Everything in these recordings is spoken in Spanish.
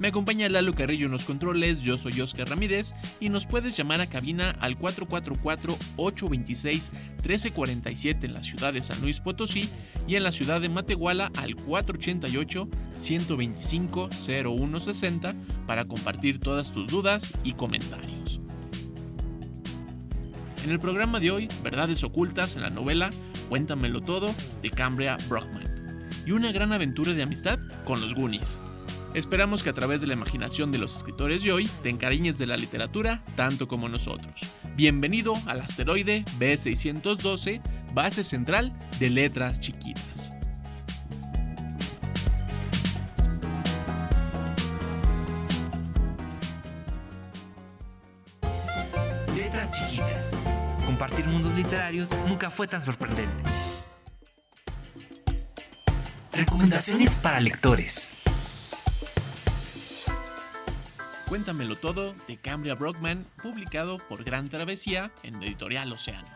Me acompaña Lalo Carrillo en los controles, yo soy Oscar Ramírez y nos puedes llamar a cabina al 444-826-1347 en la ciudad de San Luis Potosí y en la ciudad de Matehuala al 488-125-0160 para compartir todas tus dudas y comentarios. En el programa de hoy, Verdades Ocultas en la novela Cuéntamelo Todo de Cambria Brockman y una gran aventura de amistad con los Goonies. Esperamos que a través de la imaginación de los escritores de hoy te encariñes de la literatura tanto como nosotros. Bienvenido al asteroide B612, base central de letras chiquitas. Letras chiquitas. Compartir mundos literarios nunca fue tan sorprendente. Recomendaciones para lectores. Cuéntamelo todo de Cambria Brockman, publicado por Gran Travesía en Editorial Océano.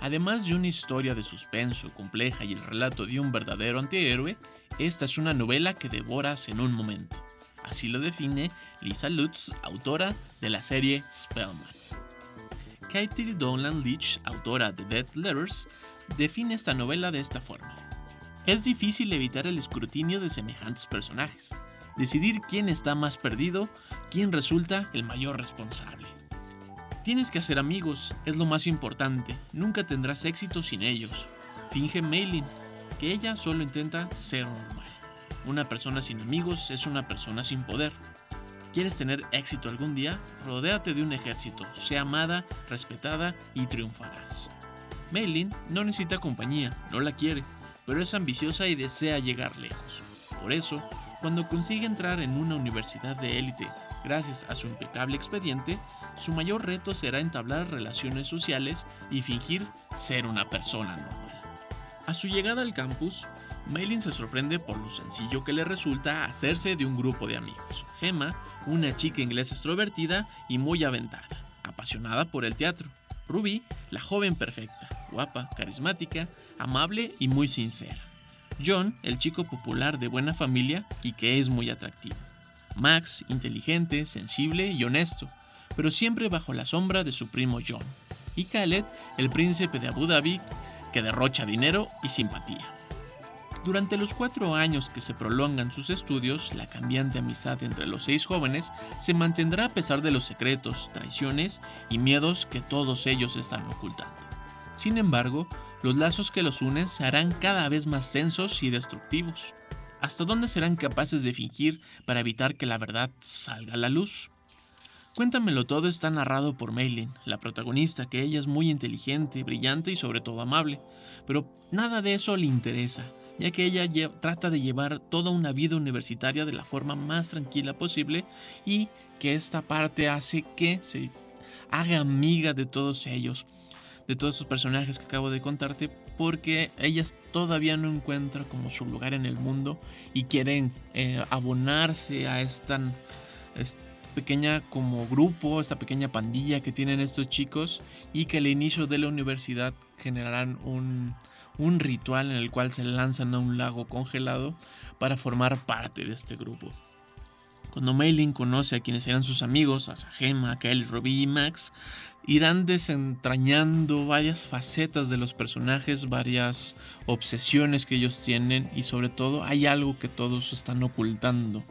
Además de una historia de suspenso compleja y el relato de un verdadero antihéroe, esta es una novela que devoras en un momento. Así lo define Lisa Lutz, autora de la serie Spellman. Katie Dolan Leach, autora de Dead Letters, define esta novela de esta forma. Es difícil evitar el escrutinio de semejantes personajes, decidir quién está más perdido, quién resulta el mayor responsable. Tienes que hacer amigos, es lo más importante, nunca tendrás éxito sin ellos. Finge Maylin, que ella solo intenta ser normal. Una persona sin amigos es una persona sin poder. ¿Quieres tener éxito algún día? Rodéate de un ejército, sea amada, respetada y triunfarás. Maylin no necesita compañía, no la quiere, pero es ambiciosa y desea llegar lejos. Por eso, cuando consigue entrar en una universidad de élite gracias a su impecable expediente, su mayor reto será entablar relaciones sociales y fingir ser una persona normal. A su llegada al campus, Maylin se sorprende por lo sencillo que le resulta hacerse de un grupo de amigos. Gemma, una chica inglesa extrovertida y muy aventada, apasionada por el teatro. Ruby, la joven perfecta, guapa, carismática, amable y muy sincera. John, el chico popular de buena familia y que es muy atractivo. Max, inteligente, sensible y honesto, pero siempre bajo la sombra de su primo John. Y Khaled, el príncipe de Abu Dhabi, que derrocha dinero y simpatía. Durante los cuatro años que se prolongan sus estudios, la cambiante amistad entre los seis jóvenes se mantendrá a pesar de los secretos, traiciones y miedos que todos ellos están ocultando. Sin embargo, los lazos que los unen se harán cada vez más tensos y destructivos. ¿Hasta dónde serán capaces de fingir para evitar que la verdad salga a la luz? Cuéntamelo todo está narrado por Maylin, la protagonista, que ella es muy inteligente, brillante y sobre todo amable, pero nada de eso le interesa, ya que ella trata de llevar toda una vida universitaria de la forma más tranquila posible y que esta parte hace que se haga amiga de todos ellos, de todos esos personajes que acabo de contarte, porque ella todavía no encuentra como su lugar en el mundo y quieren eh, abonarse a esta, pequeña como grupo, esta pequeña pandilla que tienen estos chicos y que al inicio de la universidad generarán un ritual en el cual se lanzan a un lago congelado para formar parte de este grupo. Cuando Maylin conoce a quienes eran sus amigos, a Gemma, Kelly, Robbie y Max, irán desentrañando varias facetas de los personajes, varias obsesiones que ellos tienen y sobre todo hay algo que todos están ocultando.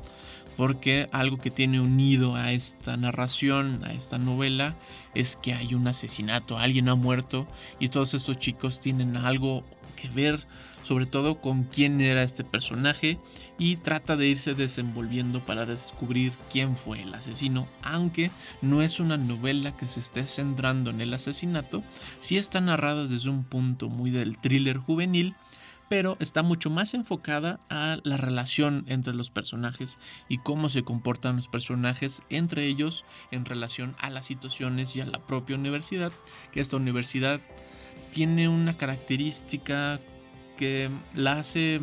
porque algo que tiene unido a esta narración, a esta novela, es que hay un asesinato, alguien ha muerto y todos estos chicos tienen algo que ver, sobre todo con quién era este personaje y trata de irse desenvolviendo para descubrir quién fue el asesino, aunque no es una novela que se esté centrando en el asesinato, sí está narrada desde un punto muy del thriller juvenil pero está mucho más enfocada a la relación entre los personajes y cómo se comportan los personajes entre ellos en relación a las situaciones y a la propia universidad, que esta universidad tiene una característica que la hace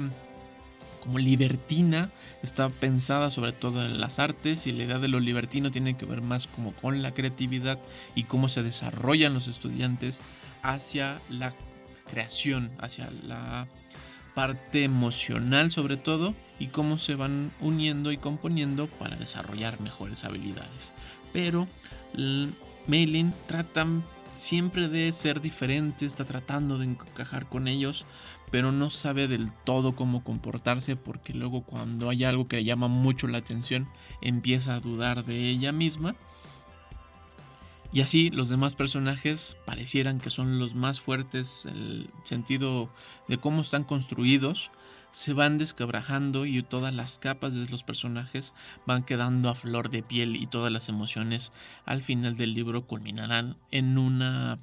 como libertina, está pensada sobre todo en las artes y la idea de lo libertino tiene que ver más como con la creatividad y cómo se desarrollan los estudiantes hacia la creación, hacia la parte emocional sobre todo y cómo se van uniendo y componiendo para desarrollar mejores habilidades. Pero Maylin trata siempre de ser diferente, está tratando de encajar con ellos, pero no sabe del todo cómo comportarse porque luego cuando hay algo que llama mucho la atención empieza a dudar de ella misma. Y así los demás personajes parecieran que son los más fuertes, el sentido de cómo están construidos, se van descabrajando y todas las capas de los personajes van quedando a flor de piel y todas las emociones al final del libro culminarán en una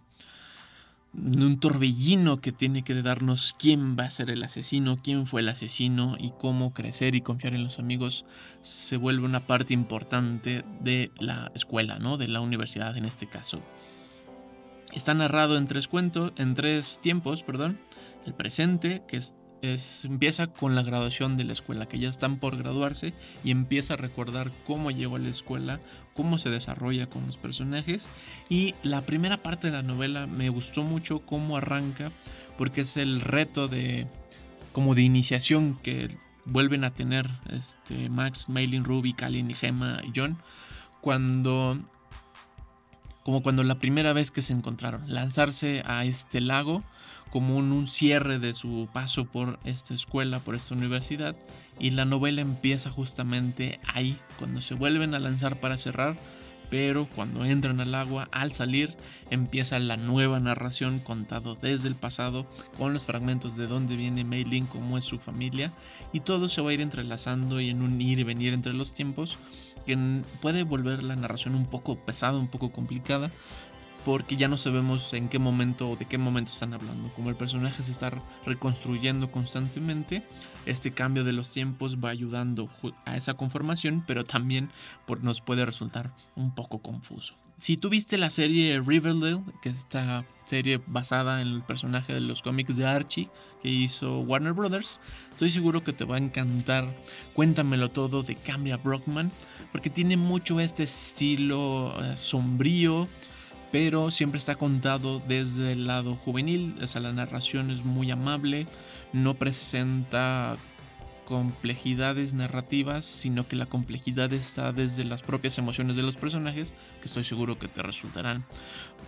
un torbellino que tiene que darnos quién va a ser el asesino, quién fue el asesino y cómo crecer y confiar en los amigos se vuelve una parte importante de la escuela, ¿no? De la universidad en este caso. Está narrado en tres cuentos, en tres tiempos, perdón. El presente, que es empieza con la graduación de la escuela, que ya están por graduarse y empieza a recordar cómo llegó a la escuela, cómo se desarrolla con los personajes. Y la primera parte de la novela me gustó mucho cómo arranca, porque es el reto de como de iniciación que vuelven a tener este, Max, Maylin, Ruby, Kalin, Gemma y John cuando como cuando la primera vez que se encontraron, lanzarse a este lago como un, cierre de su paso por esta escuela, por esta universidad. Y la novela empieza justamente ahí, cuando se vuelven a lanzar para cerrar. Pero cuando entran al agua, al salir, empieza la nueva narración contado desde el pasado, con los fragmentos de dónde viene Mei Lin, cómo es su familia, y todo se va a ir entrelazando y en un ir y venir entre los tiempos, que puede volver la narración un poco pesada, un poco complicada, porque ya no sabemos en qué momento o de qué momento están hablando. Como el personaje se está reconstruyendo constantemente, este cambio de los tiempos va ayudando a esa conformación, pero también nos puede resultar un poco confuso. Si tuviste la serie Riverdale, que es esta serie basada en el personaje de los cómics de Archie que hizo Warner Brothers, estoy seguro que te va a encantar Cuéntamelo todo de Cambria Brockman, porque tiene mucho este estilo eh, sombrío, pero siempre está contado desde el lado juvenil, o sea, la narración es muy amable, no presenta complejidades narrativas, sino que la complejidad está desde las propias emociones de los personajes, que estoy seguro que te resultarán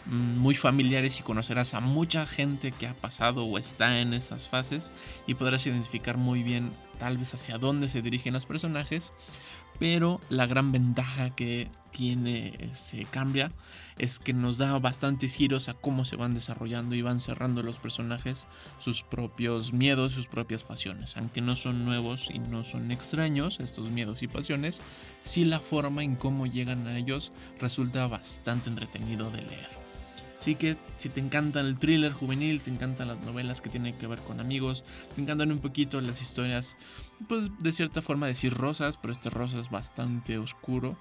mm, muy familiares y conocerás a mucha gente que ha pasado o está en esas fases y podrás identificar muy bien tal vez hacia dónde se dirigen los personajes pero la gran ventaja que tiene se cambia es que nos da bastantes giros a cómo se van desarrollando y van cerrando los personajes sus propios miedos, sus propias pasiones. Aunque no son nuevos y no son extraños estos miedos y pasiones, sí la forma en cómo llegan a ellos resulta bastante entretenido de leer. Así que si te encantan el thriller juvenil, te encantan las novelas que tienen que ver con amigos, te encantan un poquito las historias, pues de cierta forma decir rosas, pero este rosa es bastante oscuro.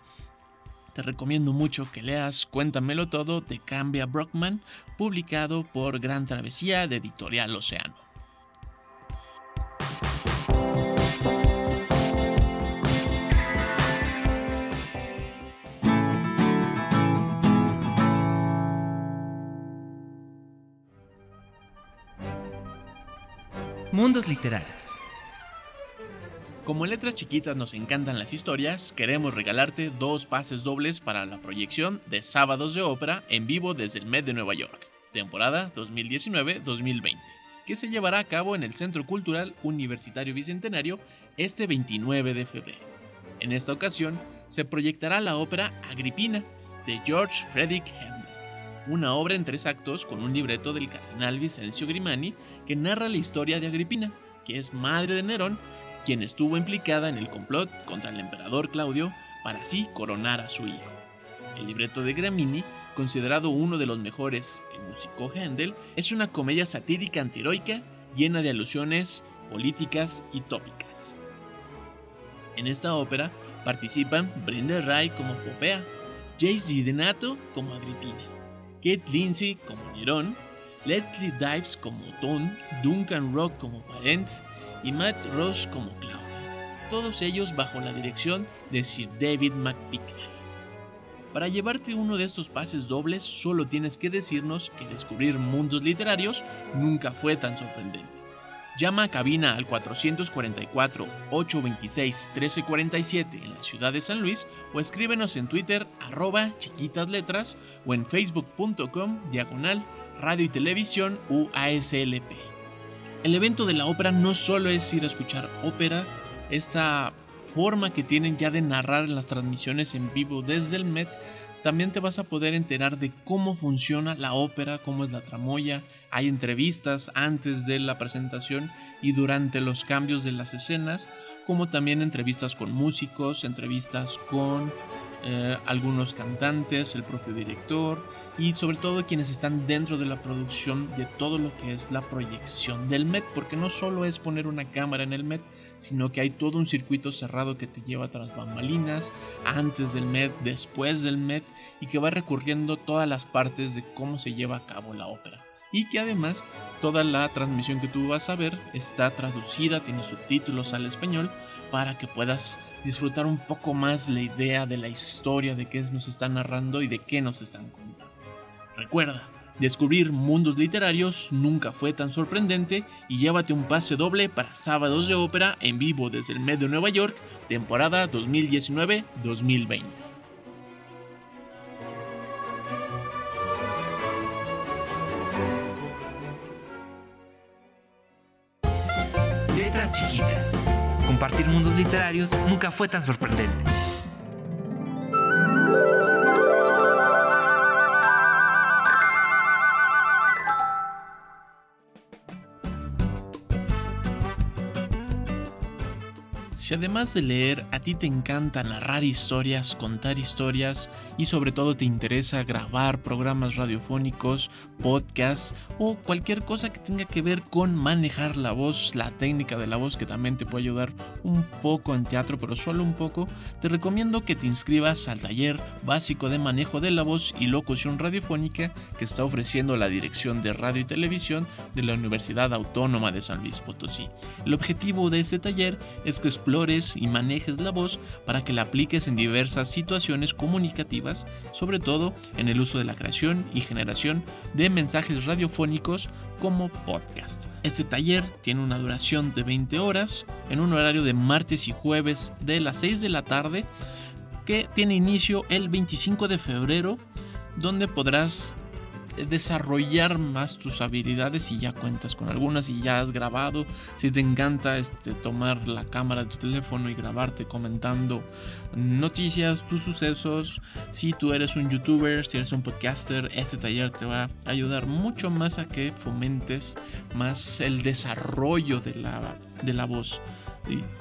Te recomiendo mucho que leas Cuéntamelo todo de Cambia Brockman, publicado por Gran Travesía de Editorial Océano. Mundos Literarios. Como en letras chiquitas nos encantan las historias, queremos regalarte dos pases dobles para la proyección de Sábados de Ópera en vivo desde el Met de Nueva York, temporada 2019-2020, que se llevará a cabo en el Centro Cultural Universitario Bicentenario este 29 de febrero. En esta ocasión se proyectará la ópera Agripina de George Frederick Handel, una obra en tres actos con un libreto del cardenal Vicencio Grimani que narra la historia de Agripina, que es madre de Nerón, quien estuvo implicada en el complot contra el emperador Claudio para así coronar a su hijo. El libreto de Grimani, considerado uno de los mejores que musicó Handel, es una comedia satírica antiheroica llena de alusiones políticas y tópicas. En esta ópera participan Brenda Ray como Popea, Jace Denato como Agripina, Kate Lindsay como Nerón, Leslie Dives como Ton, Duncan Rock como Parent y Matt Ross como Claudio. Todos ellos bajo la dirección de Sir David McPickney. Para llevarte uno de estos pases dobles solo tienes que decirnos que descubrir mundos literarios nunca fue tan sorprendente. Llama a cabina al 444-826-1347 en la ciudad de San Luis o escríbenos en Twitter arroba chiquitas letras o en facebook.com diagonal radio y televisión UASLP. El evento de la ópera no solo es ir a escuchar ópera, esta forma que tienen ya de narrar en las transmisiones en vivo desde el Met también te vas a poder enterar de cómo funciona la ópera, cómo es la tramoya. Hay entrevistas antes de la presentación y durante los cambios de las escenas, como también entrevistas con músicos, entrevistas con eh, algunos cantantes, el propio director y sobre todo quienes están dentro de la producción de todo lo que es la proyección del Met, porque no solo es poner una cámara en el Met, sino que hay todo un circuito cerrado que te lleva tras bambalinas, antes del Met, después del Met y que va recorriendo todas las partes de cómo se lleva a cabo la ópera. Y que además toda la transmisión que tú vas a ver está traducida, tiene subtítulos al español para que puedas disfrutar un poco más la idea de la historia de qué nos están narrando y de qué nos están contando. Recuerda, descubrir mundos literarios nunca fue tan sorprendente y llévate un pase doble para sábados de ópera en vivo desde el Med de Nueva York, temporada 2019-2020. Letras chiquitas. Compartir mundos literarios nunca fue tan sorprendente. Si además de leer a ti te encanta narrar historias, contar historias y sobre todo te interesa grabar programas radiofónicos, podcasts o cualquier cosa que tenga que ver con manejar la voz, la técnica de la voz que también te puede ayudar un poco en teatro, pero solo un poco, te recomiendo que te inscribas al taller básico de manejo de la voz y locución radiofónica que está ofreciendo la Dirección de Radio y Televisión de la Universidad Autónoma de San Luis Potosí. El objetivo de este taller es que y manejes la voz para que la apliques en diversas situaciones comunicativas, sobre todo en el uso de la creación y generación de mensajes radiofónicos como podcast. Este taller tiene una duración de 20 horas en un horario de martes y jueves de las 6 de la tarde que tiene inicio el 25 de febrero donde podrás desarrollar más tus habilidades si ya cuentas con algunas y ya has grabado. Si te encanta este, tomar la cámara de tu teléfono y grabarte comentando noticias, tus sucesos. Si tú eres un youtuber, si eres un podcaster, este taller te va a ayudar mucho más a que fomentes más el desarrollo de la, de la voz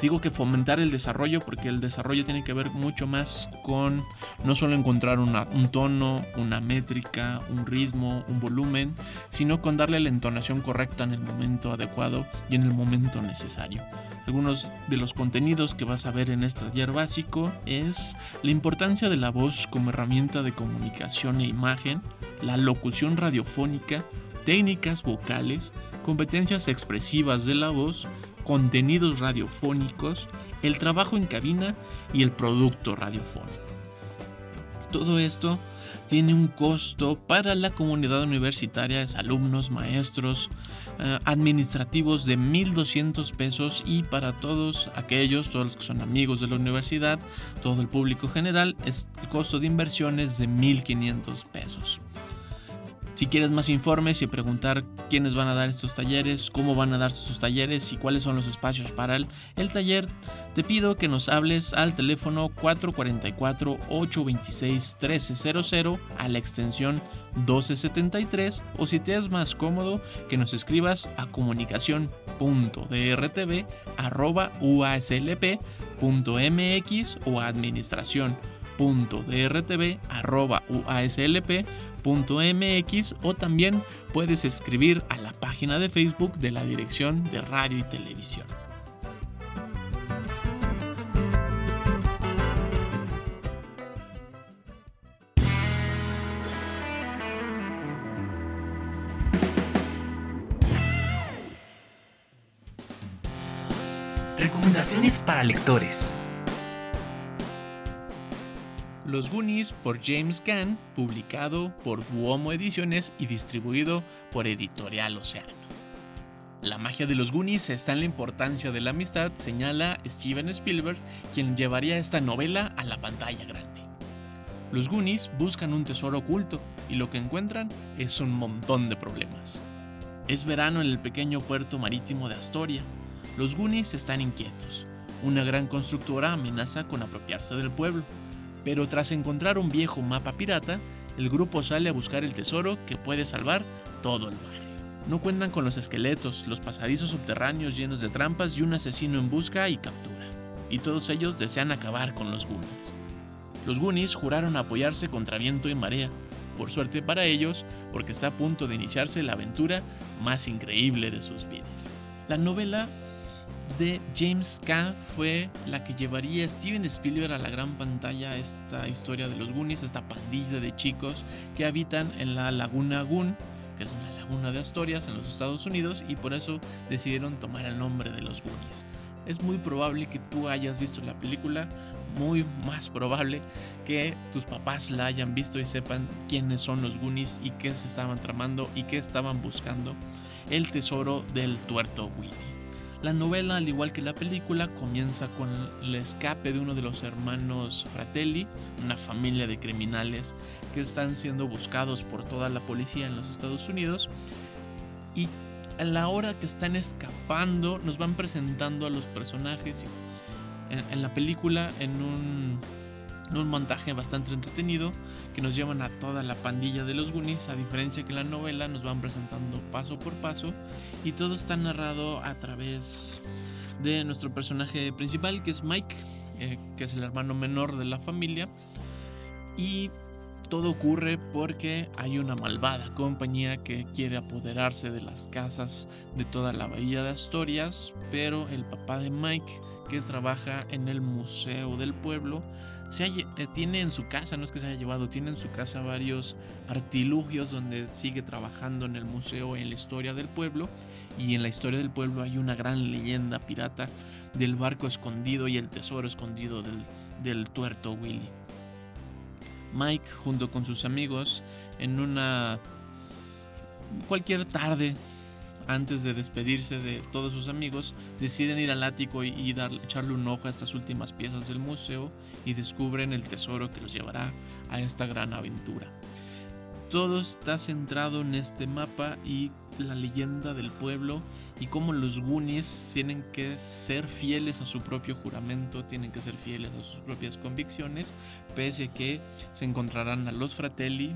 digo que fomentar el desarrollo porque el desarrollo tiene que ver mucho más con no solo encontrar un tono, una métrica, un ritmo, un volumen, sino con darle la entonación correcta en el momento adecuado y en el momento necesario. Algunos de los contenidos que vas a ver en este taller básico es la importancia de la voz como herramienta de comunicación e imagen, la locución radiofónica, técnicas vocales, competencias expresivas de la voz, contenidos radiofónicos, el trabajo en cabina y el producto radiofónico. Todo esto tiene un costo para la comunidad universitaria, es alumnos, maestros, eh, administrativos de 1.200 pesos y para todos aquellos, todos los que son amigos de la universidad, todo el público general, es el costo de inversión es de 1.500 pesos. Si quieres más informes y preguntar quiénes van a dar estos talleres, cómo van a darse sus talleres y cuáles son los espacios para el, el taller, te pido que nos hables al teléfono 444-826-1300 a la extensión 1273 o si te es más cómodo que nos escribas a comunicación.drtv.uaslp.mx o administración.drtv.uaslp.mx mx o también puedes escribir a la página de Facebook de la Dirección de Radio y Televisión. Recomendaciones para lectores. Los Goonies por James Gunn, publicado por Duomo Ediciones y distribuido por Editorial Océano. La magia de los Goonies está en la importancia de la amistad, señala Steven Spielberg, quien llevaría esta novela a la pantalla grande. Los Goonies buscan un tesoro oculto y lo que encuentran es un montón de problemas. Es verano en el pequeño puerto marítimo de Astoria. Los Goonies están inquietos. Una gran constructora amenaza con apropiarse del pueblo pero tras encontrar un viejo mapa pirata, el grupo sale a buscar el tesoro que puede salvar todo el mar. No cuentan con los esqueletos, los pasadizos subterráneos llenos de trampas y un asesino en busca y captura. Y todos ellos desean acabar con los Goonies. Los Goonies juraron apoyarse contra viento y marea, por suerte para ellos, porque está a punto de iniciarse la aventura más increíble de sus vidas. La novela de James K. fue la que llevaría a Steven Spielberg a la gran pantalla esta historia de los Goonies, esta pandilla de chicos que habitan en la Laguna Goon, que es una laguna de Asturias en los Estados Unidos, y por eso decidieron tomar el nombre de los Goonies. Es muy probable que tú hayas visto la película, muy más probable que tus papás la hayan visto y sepan quiénes son los Goonies y qué se estaban tramando y qué estaban buscando el tesoro del tuerto Willy. La novela, al igual que la película, comienza con el escape de uno de los hermanos Fratelli, una familia de criminales que están siendo buscados por toda la policía en los Estados Unidos. Y a la hora que están escapando, nos van presentando a los personajes. En, la película, en un, un montaje bastante entretenido, que nos llevan a toda la pandilla de los Goonies, a diferencia que la novela nos van presentando paso por paso y todo está narrado a través de nuestro personaje principal, que es Mike, eh, que es el hermano menor de la familia. Y todo ocurre porque hay una malvada compañía que quiere apoderarse de las casas de toda la bahía de Asturias, pero el papá de Mike, que trabaja en el museo del pueblo, se tiene en su casa, no es que se haya llevado, tiene en su casa varios artilugios donde sigue trabajando en el museo en la historia del pueblo. Y en la historia del pueblo hay una gran leyenda pirata del barco escondido y el tesoro escondido del, del tuerto Willy. Mike, junto con sus amigos, en una cualquier tarde antes de despedirse de todos sus amigos, deciden ir al ático y, echarle un ojo a estas últimas piezas del museo y descubren el tesoro que los llevará a esta gran aventura. Todo está centrado en este mapa y la leyenda del pueblo y cómo los Goonies tienen que ser fieles a su propio juramento, tienen que ser fieles a sus propias convicciones, pese a que se encontrarán a los Fratelli,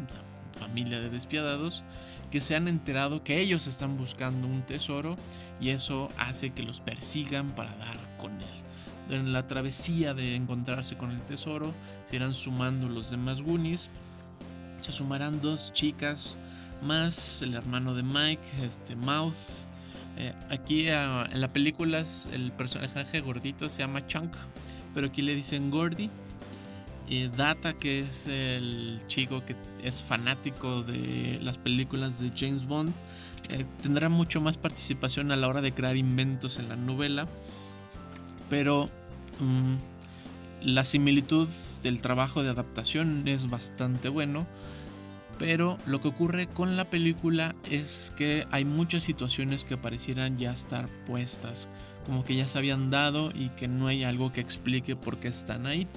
familia de despiadados, que se han enterado que ellos están buscando un tesoro y eso hace que los persigan para dar con él. En la travesía de encontrarse con el tesoro se irán sumando los demás Goonies. Se sumarán dos chicas más, el hermano de Mike, este Mouth. Eh, aquí ah, en la película el personaje gordito se llama Chunk, pero aquí le dicen Gordy. Data, que es el chico que es fanático de las películas de James Bond, eh, tendrá mucho más participación a la hora de crear inventos en la novela. Pero mm, la similitud del trabajo de adaptación es bastante bueno. Pero lo que ocurre con la película es que hay muchas situaciones que parecieran ya estar puestas, como que ya se habían dado y que no hay algo que explique por qué están ahí.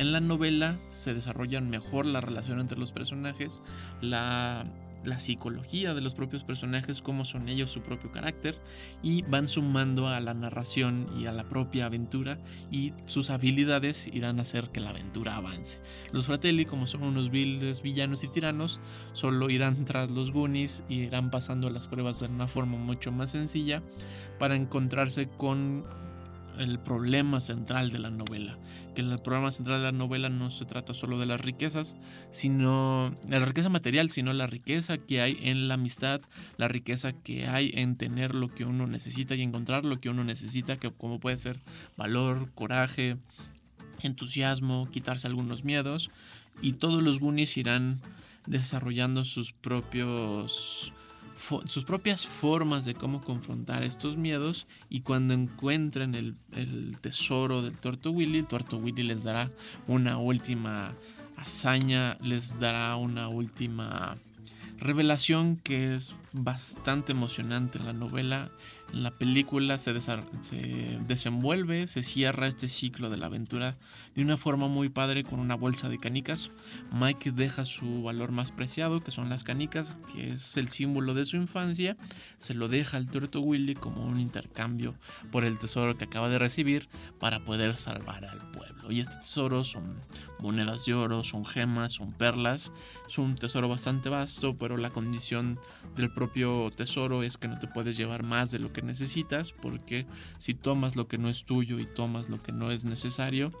En la novela se desarrollan mejor la relación entre los personajes, la psicología de los propios personajes, cómo son ellos, su propio carácter, y van sumando a la narración y a la propia aventura, y sus habilidades irán a hacer que la aventura avance. Los Fratelli, como son unos viles villanos y tiranos, solo irán tras los Goonies y irán pasando las pruebas de una forma mucho más sencilla para encontrarse con el problema central de la novela. Que el problema central de la novela no se trata solo de las riquezas, sino la riqueza material, sino la riqueza que hay en la amistad, la riqueza que hay en tener lo que uno necesita y encontrar lo que uno necesita, que como puede ser valor, coraje, entusiasmo, quitarse algunos miedos. Y todos los Goonies irán desarrollando sus propios sus propias formas de cómo confrontar estos miedos y cuando encuentren el, tesoro del Tuerto Willy, el Tuerto Willy les dará una última hazaña, les dará una última revelación que es bastante emocionante en la novela la película se, desenvuelve, se cierra este ciclo de la aventura de una forma muy padre con una bolsa de canicas. Mike deja su valor más preciado, que son las canicas, que es el símbolo de su infancia. Se lo deja al Tuerto Willy como un intercambio por el tesoro que acaba de recibir para poder salvar al pueblo. Y este tesoro son monedas de oro, son gemas, son perlas. Es un tesoro bastante vasto, pero la condición del propio tesoro es que no te puedes llevar más de lo que necesitas, porque si tomas lo que no es tuyo y tomas lo que no es necesario,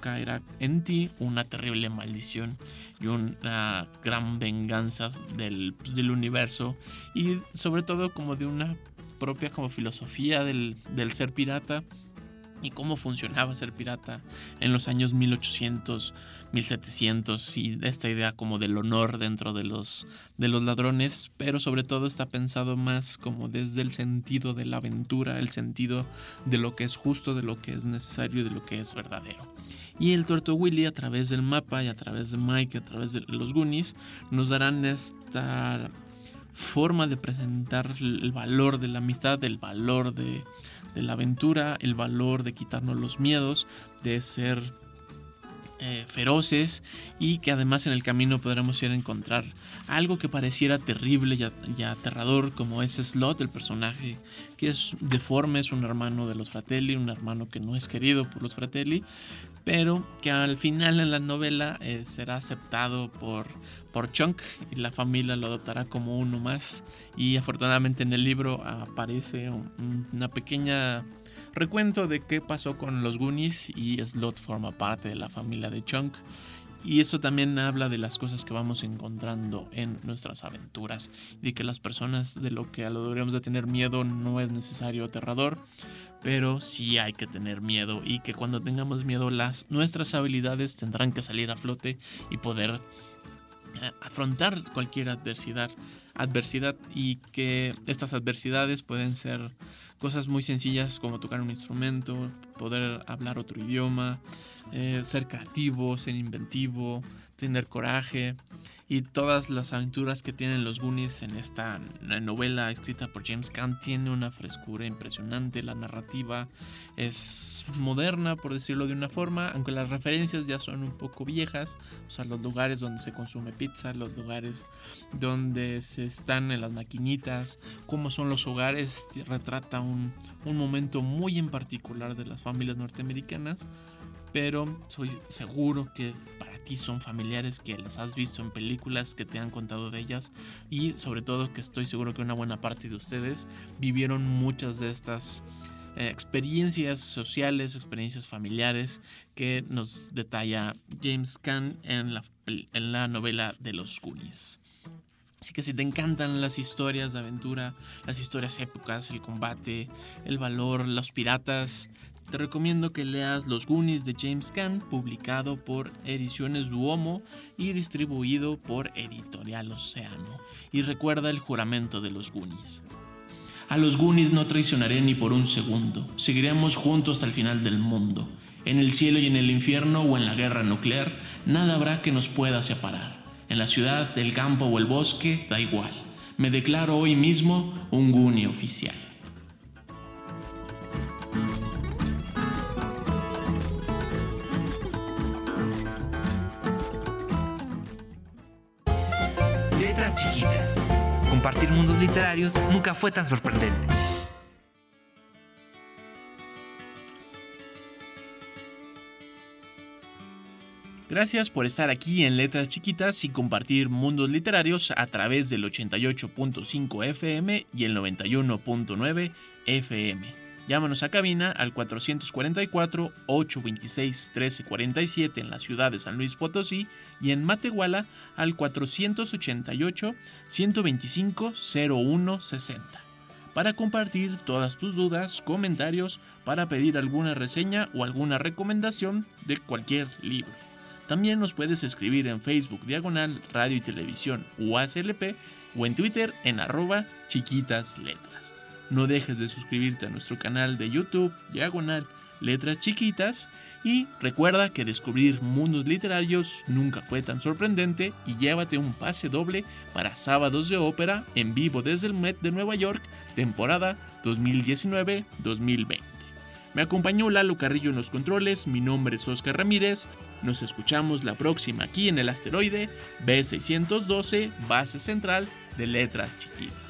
caerá en ti una terrible maldición y una gran venganza del, del universo y sobre todo como de una propia como filosofía del, del ser pirata y cómo funcionaba ser pirata en los años 1800, 1700 y esta idea como del honor dentro de los, de los ladrones, pero sobre todo está pensado más como desde el sentido de la aventura, el sentido de lo que es justo, de lo que es necesario, de lo que es verdadero. Y el tuerto Willy a través del mapa y a través de Mike, a través de los Goonies, nos darán esta forma de presentar el valor de la amistad, el valor de, de la aventura, el valor de quitarnos los miedos, de ser eh, feroces y que además en el camino podremos ir a encontrar algo que pareciera terrible y, aterrador como ese Slot, el personaje que es deforme, es un hermano de los Fratelli, un hermano que no es querido por los Fratelli, pero que al final en la novela eh, será aceptado por, por Chunk y la familia lo adoptará como uno más. Y afortunadamente en el libro aparece una pequeña recuento de qué pasó con los Goonies y Slot forma parte de la familia de Chunk. Y eso también habla de las cosas que vamos encontrando en nuestras aventuras. De que las personas de lo que a lo deberíamos de tener miedo no es necesario aterrador. Pero sí hay que tener miedo. Y que cuando tengamos miedo las, nuestras habilidades tendrán que salir a flote y poder eh, afrontar cualquier adversidad. Adversidad y que estas adversidades pueden ser cosas muy sencillas como tocar un instrumento, poder hablar otro idioma, eh, ser creativo, ser inventivo, tener coraje y todas las aventuras que tienen los Goonies en esta novela escrita por James Caan tiene una frescura impresionante, la narrativa es moderna por decirlo de una forma, aunque las referencias ya son un poco viejas, o sea, los lugares donde se consume pizza, los lugares donde se están en las maquinitas, cómo son los hogares, retrata un, un momento muy en particular de las familias norteamericanas pero soy seguro que para ti son familiares que las has visto en películas, que te han contado de ellas y sobre todo que estoy seguro que una buena parte de ustedes vivieron muchas de estas eh, experiencias sociales, experiencias familiares que nos detalla James Caan en la, en la novela de los Goonies. Así que si te encantan las historias de aventura, las historias épicas, el combate, el valor, los piratas, te recomiendo que leas Los Goonies de James Caan, publicado por Ediciones Duomo y distribuido por Editorial Océano. Y recuerda el juramento de los Goonies. A los Goonies no traicionaré ni por un segundo. Seguiremos juntos hasta el final del mundo. En el cielo y en el infierno o en la guerra nuclear, nada habrá que nos pueda separar. En la ciudad, el campo o el bosque, da igual. Me declaro hoy mismo un Goonie oficial. Compartir mundos literarios nunca fue tan sorprendente. Gracias por estar aquí en Letras Chiquitas y compartir mundos literarios a través del 88.5 FM y el 91.9 FM. Llámanos a cabina al 444-826-1347 en la ciudad de San Luis Potosí y en Matehuala al 488-125-0160 para compartir todas tus dudas, comentarios, para pedir alguna reseña o alguna recomendación de cualquier libro. También nos puedes escribir en Facebook Diagonal Radio y Televisión UASLP o en Twitter en arroba chiquitas letras. No dejes de suscribirte a nuestro canal de YouTube Diagonal Letras Chiquitas y recuerda que descubrir mundos literarios nunca fue tan sorprendente y llévate un pase doble para sábados de ópera en vivo desde el Met de Nueva York, temporada 2019-2020. Me acompañó Lalo Carrillo en los controles, mi nombre es Oscar Ramírez, nos escuchamos la próxima aquí en el asteroide B612, base central de letras chiquitas.